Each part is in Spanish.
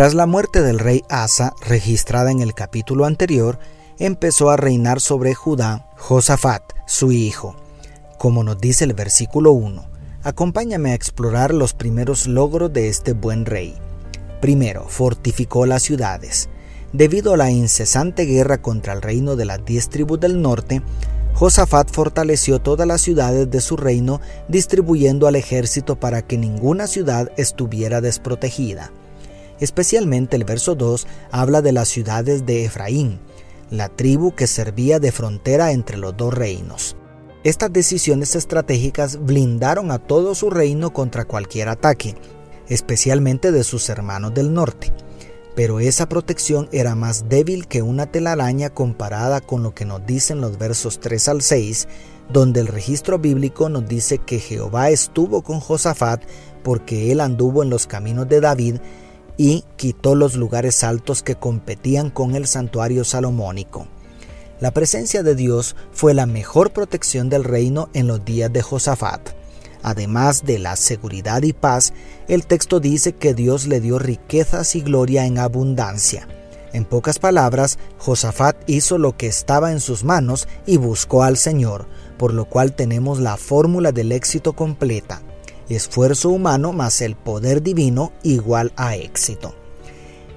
tras la muerte del rey Asa, registrada en el capítulo anterior, empezó a reinar sobre Judá Josafat, su hijo. Como nos dice el versículo 1, acompáñame a explorar los primeros logros de este buen rey. Primero, fortificó las ciudades. Debido a la incesante guerra contra el reino de las diez tribus del norte, Josafat fortaleció todas las ciudades de su reino, distribuyendo al ejército para que ninguna ciudad estuviera desprotegida. Especialmente el verso 2 habla de las ciudades de Efraín, la tribu que servía de frontera entre los dos reinos. Estas decisiones estratégicas blindaron a todo su reino contra cualquier ataque, especialmente de sus hermanos del norte. Pero esa protección era más débil que una telaraña comparada con lo que nos dicen los versos 3 al 6, donde el registro bíblico nos dice que Jehová estuvo con Josafat porque él anduvo en los caminos de David y quitó los lugares altos que competían con el santuario salomónico. La presencia de Dios fue la mejor protección del reino en los días de Josafat. Además de la seguridad y paz, el texto dice que Dios le dio riquezas y gloria en abundancia. En pocas palabras, Josafat hizo lo que estaba en sus manos y buscó al Señor, por lo cual tenemos la fórmula del éxito completa esfuerzo humano más el poder divino igual a éxito.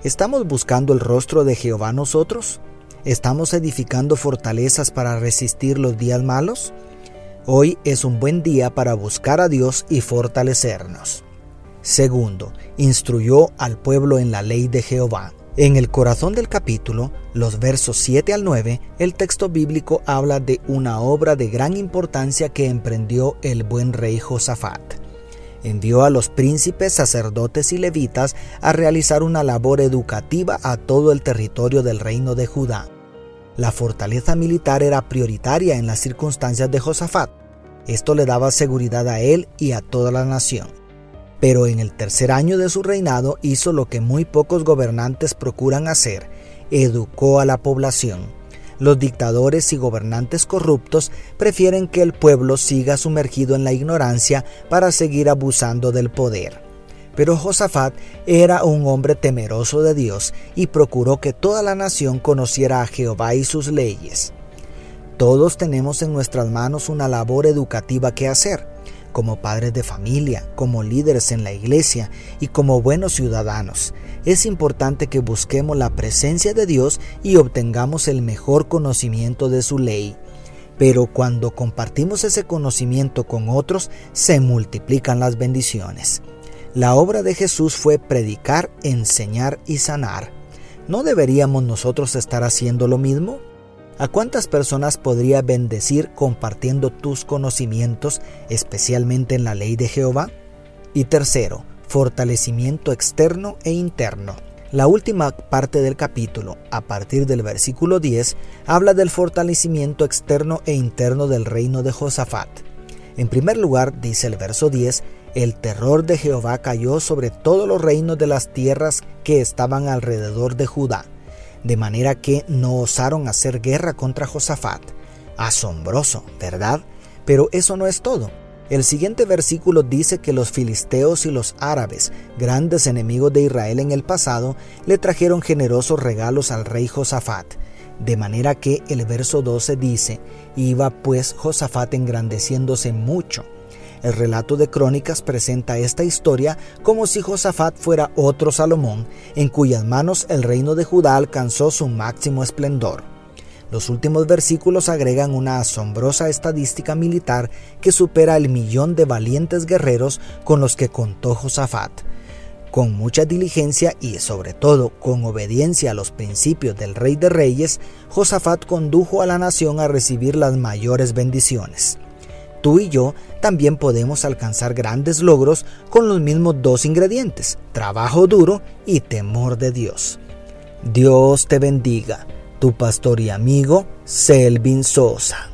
¿Estamos buscando el rostro de Jehová nosotros? ¿Estamos edificando fortalezas para resistir los días malos? Hoy es un buen día para buscar a Dios y fortalecernos. Segundo, instruyó al pueblo en la ley de Jehová. En el corazón del capítulo, los versos 7 al 9, el texto bíblico habla de una obra de gran importancia que emprendió el buen rey Josafat envió a los príncipes, sacerdotes y levitas a realizar una labor educativa a todo el territorio del reino de Judá. La fortaleza militar era prioritaria en las circunstancias de Josafat. Esto le daba seguridad a él y a toda la nación. Pero en el tercer año de su reinado hizo lo que muy pocos gobernantes procuran hacer, educó a la población los dictadores y gobernantes corruptos prefieren que el pueblo siga sumergido en la ignorancia para seguir abusando del poder. Pero Josafat era un hombre temeroso de Dios y procuró que toda la nación conociera a Jehová y sus leyes. Todos tenemos en nuestras manos una labor educativa que hacer como padres de familia, como líderes en la iglesia y como buenos ciudadanos. Es importante que busquemos la presencia de Dios y obtengamos el mejor conocimiento de su ley. Pero cuando compartimos ese conocimiento con otros, se multiplican las bendiciones. La obra de Jesús fue predicar, enseñar y sanar. ¿No deberíamos nosotros estar haciendo lo mismo? ¿A cuántas personas podría bendecir compartiendo tus conocimientos, especialmente en la ley de Jehová? Y tercero, fortalecimiento externo e interno. La última parte del capítulo, a partir del versículo 10, habla del fortalecimiento externo e interno del reino de Josafat. En primer lugar, dice el verso 10, el terror de Jehová cayó sobre todos los reinos de las tierras que estaban alrededor de Judá de manera que no osaron hacer guerra contra Josafat. Asombroso, ¿verdad? Pero eso no es todo. El siguiente versículo dice que los filisteos y los árabes, grandes enemigos de Israel en el pasado, le trajeron generosos regalos al rey Josafat. De manera que el verso 12 dice, iba pues Josafat engrandeciéndose mucho el relato de Crónicas presenta esta historia como si Josafat fuera otro Salomón, en cuyas manos el reino de Judá alcanzó su máximo esplendor. Los últimos versículos agregan una asombrosa estadística militar que supera el millón de valientes guerreros con los que contó Josafat. Con mucha diligencia y sobre todo con obediencia a los principios del Rey de Reyes, Josafat condujo a la nación a recibir las mayores bendiciones tú y yo también podemos alcanzar grandes logros con los mismos dos ingredientes, trabajo duro y temor de Dios. Dios te bendiga, tu pastor y amigo Selvin Sosa.